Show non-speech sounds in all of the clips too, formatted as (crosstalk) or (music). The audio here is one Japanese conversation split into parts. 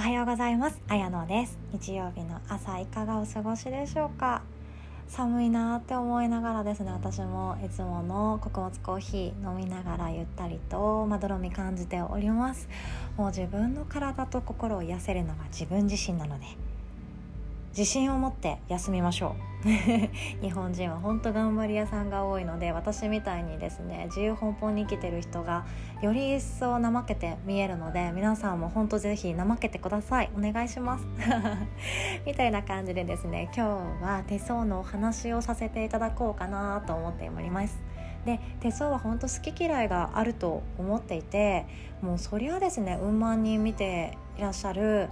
おはようございます。あやのです。日曜日の朝いかがお過ごしでしょうか？寒いなって思いながらですね。私もいつもの穀物コーヒー飲みながらゆったりとまどろみ感じております。もう自分の体と心を癒せるのが自分自身なので自信を持って休みましょう。(laughs) 日本人は本当頑張り屋さんが多いので私みたいにですね自由奔放に生きてる人がより一層怠けて見えるので皆さんも本当ぜひ怠けてください。お願いします。(laughs) みたいな感じでですね今日は手相のお話をさせていただこうかなと思っております。で手相は本当好き嫌いがあると思っていてもうそりゃですね運万人見ていらっしゃる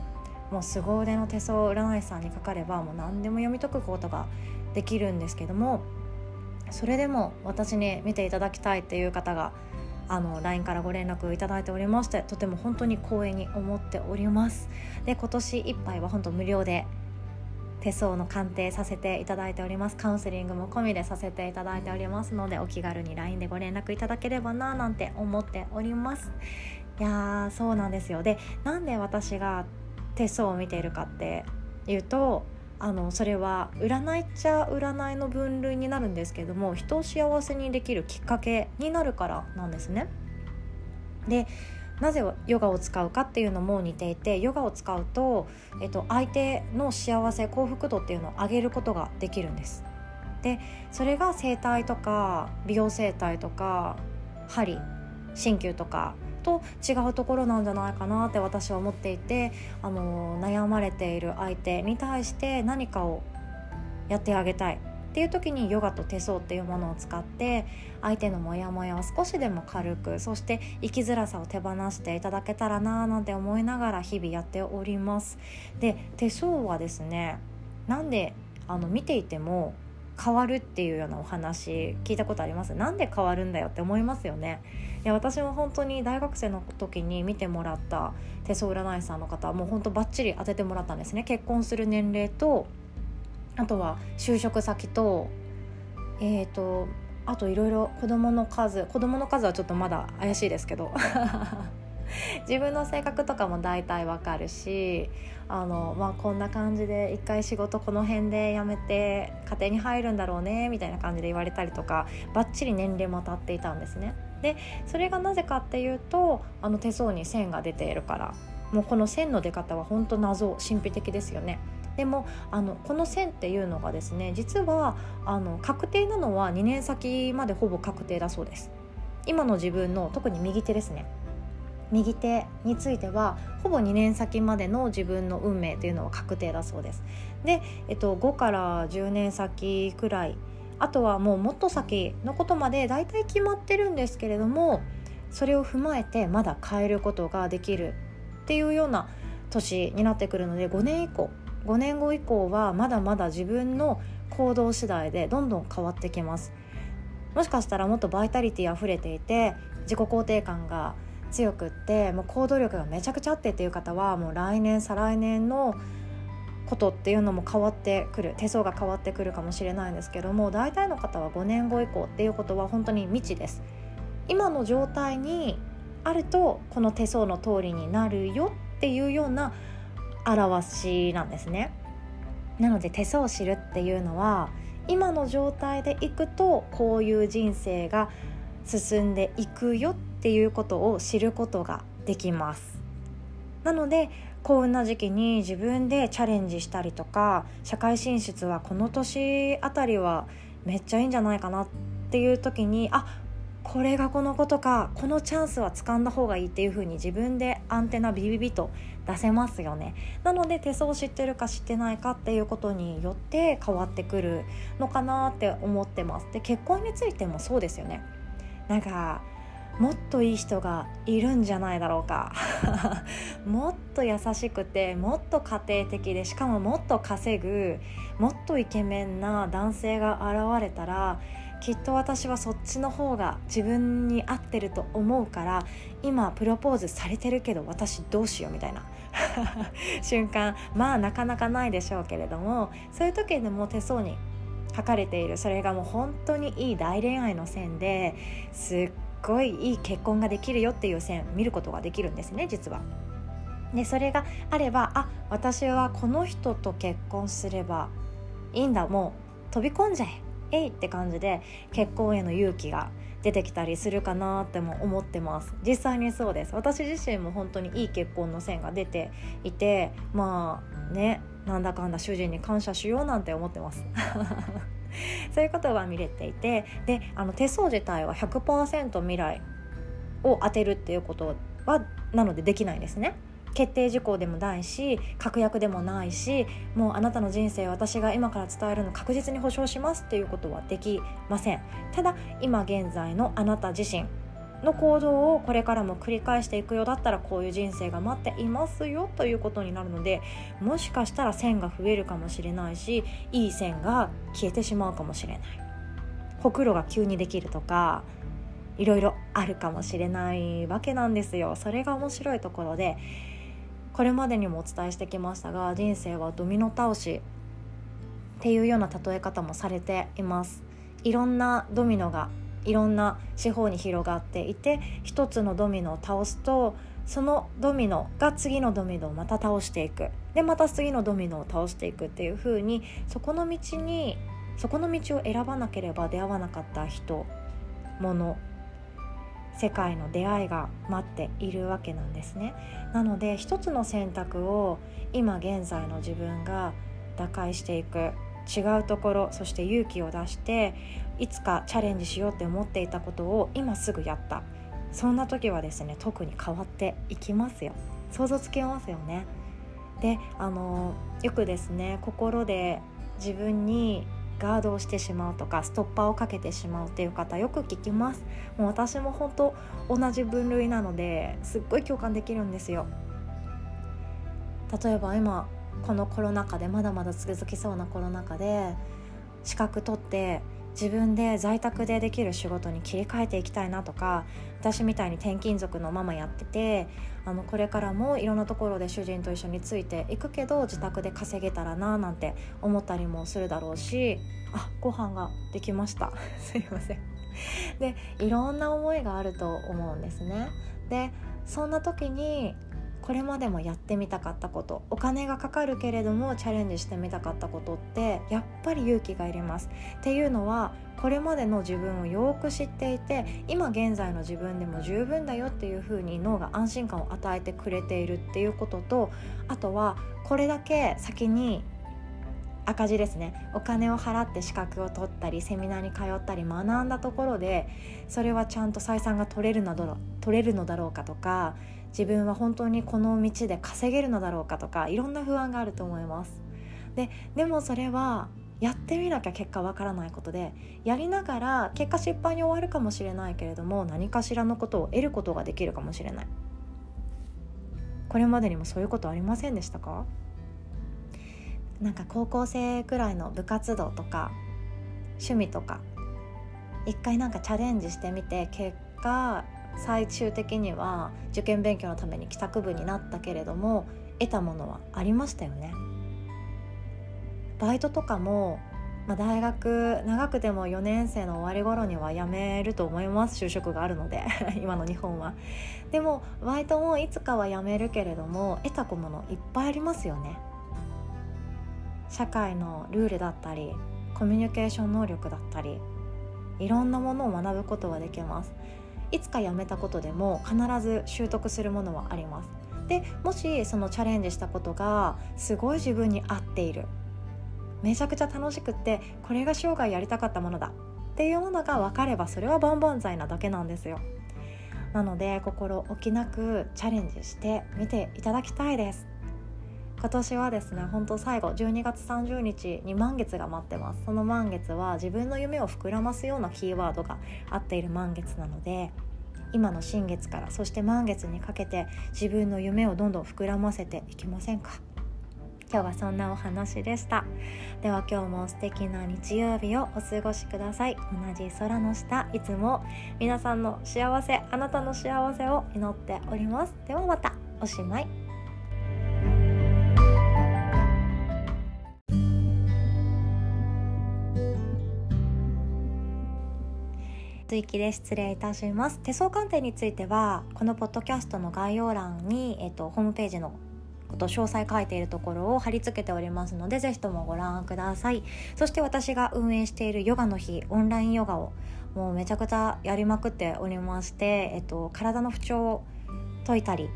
もう凄腕の手相占い師さんにかかればもう何でも読み解くことができるんですけどもそれでも私に見ていただきたいっていう方があの LINE からご連絡をいただいておりましてとても本当に光栄に思っております。で今年いっぱいは本当無料で手相の鑑定させていただいております。カウンセリングも込みでさせていただいておりますのでお気軽に LINE でご連絡いただければななんて思っております。いやーそうなんですよ。でなんで私が手相を見ているかっていうとあのそれは占いっちゃ占いの分類になるんですけども人を幸せにできるきっかけになるからなんですね。でなぜヨガを使うかっていうのも似ていてヨガを使うと、えっと、相手の幸せ幸福度っていうのを上げることができるんです。でそれが整体とか美容整体とか針鍼灸とかと違うところなんじゃないかなって私は思っていてあの悩まれている相手に対して何かをやってあげたいっていう時にヨガと手相っていうものを使って相手のモヤモヤを少しでも軽くそして生きづらさを手放していただけたらななんて思いながら日々やっております。で手相はですねなんであの見ていても変わるっていうようなお話聞いたことあります？なんで変わるんだよって思いますよね。いや私も本当に大学生の時に見てもらった手相占い師さんの方はもう本当バッチリ当ててもらったんですね。結婚する年齢とあとは就職先とえっ、ー、とあといろいろ子供の数子供の数はちょっとまだ怪しいですけど。(laughs) 自分の性格とかも大体わかるしあの、まあ、こんな感じで一回仕事この辺で辞めて家庭に入るんだろうねみたいな感じで言われたりとかばっちり年齢も当たっていたんですね。でそれがなぜかっていうとあの手相に線が出ているからもうこの線の出方は本当謎神秘的ですよね。でもあのこの線っていうのがですね実はあの確定なのは2年先までほぼ確定だそうです今の自分の特に右手ですね右手についてはほぼ2年先までの自分の運命というのは確定だそうです。で、えっと、5から10年先くらいあとはもうもっと先のことまで大体決まってるんですけれどもそれを踏まえてまだ変えることができるっていうような年になってくるので5年以降5年後以降はまだまだ自分の行動次第でどんどん変わってきますもしかしたらもっとバイタリティ溢れていて自己肯定感が強くってもう行動力がめちゃくちゃあってっていう方はもう来年再来年のことっていうのも変わってくる手相が変わってくるかもしれないんですけども大体の方は5年後以降っていうことは本当に未知です。今の状態にあるとこの手相の通りになるよっていうような表しなんですね。なので手相を知るっていうのは今の状態でいくとこういう人生が進んでいくよっていうことを知ることができます。なので幸運な時期に自分でチャレンジしたりとか社会進出はこの年あたりはめっちゃいいんじゃないかなっていう時にあこれがこのことかこのチャンスは掴んだ方がいいっていう風に自分でアンテナビビビと出せますよね。なので手相を知ってるか知ってないかっていうことによって変わってくるのかなって思ってます。で結婚についてもそうですよね。なんかもっといい人がいるんじゃないだろうか。(laughs) もっと優しくてもっと家庭的でしかももっと稼ぐもっとイケメンな男性が現れたらきっと私はそっちの方が自分に合ってると思うから今プロポーズされてるけど私どうしようみたいな。(laughs) 瞬間。まあなかなかないでしょうけれどもそういう時でも手相に書かれている。それがもう本当にいい大恋愛の線ですっごいいい結婚ができるよっていう線見ることができるんですね実は。でそれがあればあ私はこの人と結婚すればいいんだもう飛び込んじゃええいって感じで結婚への勇気が出てきたりするかなっても思ってます。実際にそうです。私自身も本当にいい結婚の線が出ていてまあねなんだかんだ主人に感謝しようなんて思ってます。(laughs) そういうことが見れていてであの手相自体は100%未来を当てるっていうことはなのでできないんですね。決定事項でもないし確約でもないしもうあなたの人生私が今から伝えるの確実に保証しますっていうことはできません。ただ今現在のあなた自身の行動をこれからも繰り返していくようだったらこういう人生が待っていますよということになるのでもしかしたら線が増えるかもしれないしいい線が消えてしまうかもしれない。ほくろが急にできるとかいろいろあるかもしれないわけなんですよ。それが面白いところでこれまでにもお伝えしてきましたが人生はドミノ倒しっていうような例え方もされています。いろんなドミノがいろんな四方に広がっていて一つのドミノを倒すとそのドミノが次のドミノをまた倒していく。でまた次のドミノを倒していくっていう風にそこの道にそこの道を選ばなければ出会わなかった人物世界の出会いが待っているわけなんですね。なので一つの選択を今現在の自分が打開していく。違うところそして勇気を出していつかチャレンジしようって思っていたことを今すぐやった。そんな時はですね特に変わっていきますよ。想像つけますよね。であのよくですね心で自分にガードをしてしまうとかストッパーをかけてしまうっていう方よく聞きます。もう私も本当同じ分類なのですっごい共感できるんですよ。例えば今このコロナ禍でまだまだ続きそうなコロナ禍で資格取って自分で在宅でできる仕事に切り替えていきたいなとか私みたいに転勤族のママやっててあのこれからもいろんなところで主人と一緒についていくけど自宅で稼げたらななんて思ったりもするだろうしあご飯ができました。(laughs) すいません。でいろんな思いがあると思うんですね。でそんな時にこれまでもやってみたかったことお金がかかるけれどもチャレンジしてみたかったことってやっぱり勇気がいります。っていうのはこれまでの自分をよく知っていて今現在の自分でも十分だよっていうふうに脳が安心感を与えてくれているっていうこととあとはこれだけ先に赤字ですね。お金を払って資格を取ったりセミナーに通ったり学んだところでそれはちゃんと採算が取れるのだろう取れるのだろうかとか自分は本当にこの道で稼げるのだろうかとかいろんな不安があると思います。ででもそれはやってみなきゃ結果わからないことでやりながら結果失敗に終わるかもしれないけれども何かしらのことを得ることができるかもしれない。これまでにもそういうことありませんでしたか？なんか高校生くらいの部活動とか趣味とか一回なんかチャレンジしてみて結果最終的には受験勉強のために帰宅部になったけれども得たものはありましたよね。バイトとかも、まあ、大学長くても4年生の終わり頃には辞めると思います。就職があるので (laughs) 今の日本は。でもバイトもいつかは辞めるけれども得たものいっぱいありますよね。社会のルールだったりコミュニケーション能力だったりいろんなものを学ぶことができます。いつかやめたことでも必ず習得するものはあります。でもしそのチャレンジしたことがすごい自分に合っている。めちゃくちゃ楽しくってこれが生涯やりたかったものだ。っていうものが分かればそれは万々歳なだけなんですよ。なので心置きなくチャレンジしてみていただきたいです。今年はですね本当最後12月30日に満月が待ってます。その満月は自分の夢を膨らますようなキーワードが合っている満月なので今の新月からそして満月にかけて自分の夢をどんどん膨らませていきませんか？今日はそんなお話でした。では今日も素敵な日曜日をお過ごしください。同じ空の下いつも皆さんの幸せあなたの幸せを祈っております。ではまたおしまい。追記で失礼いたします。手相鑑定についてはこのポッドキャストの概要欄に、えっと、ホームページのこと詳細書いているところを貼り付けておりますのでぜひともご覧ください。そして私が運営しているヨガの日オンラインヨガをもうめちゃくちゃやりまくっておりまして、えっと、体の不調を解いたり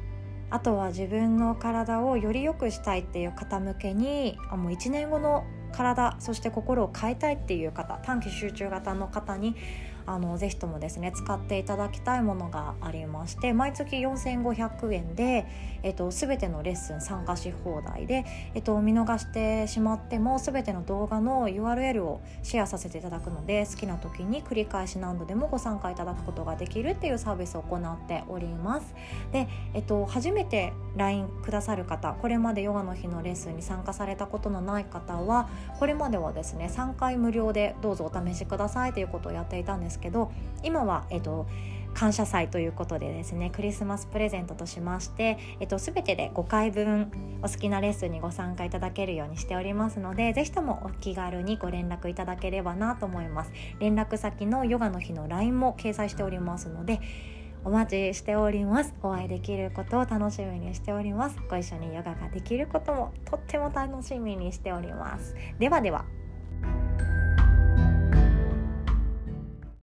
あとは自分の体をより良くしたいっていう方向けにあもう1年後の体そして心を変えたいっていう方短期集中型の方にあのぜひともですね使っていただきたいものがありまして毎月4500円で、えっと、全てのレッスン参加し放題で、えっと、見逃してしまっても全ての動画の URL をシェアさせていただくので好きな時に繰り返し何度でもご参加いただくことができるっていうサービスを行っております。で、えっと、初めて LINE くださる方これまでヨガの日のレッスンに参加されたことのない方はこれまではですね3回無料でどうぞお試しくださいということをやっていたんですですけど今は、えっと、感謝祭ということでですねクリスマスプレゼントとしまして、えっと、全てで5回分お好きなレッスンにご参加いただけるようにしておりますのでぜひともお気軽にご連絡いただければなと思います。連絡先のヨガの日の LINE も掲載しておりますのでお待ちしております。お会いできることを楽しみにしております。ご一緒にヨガができることもとっても楽しみにしております。ではでは。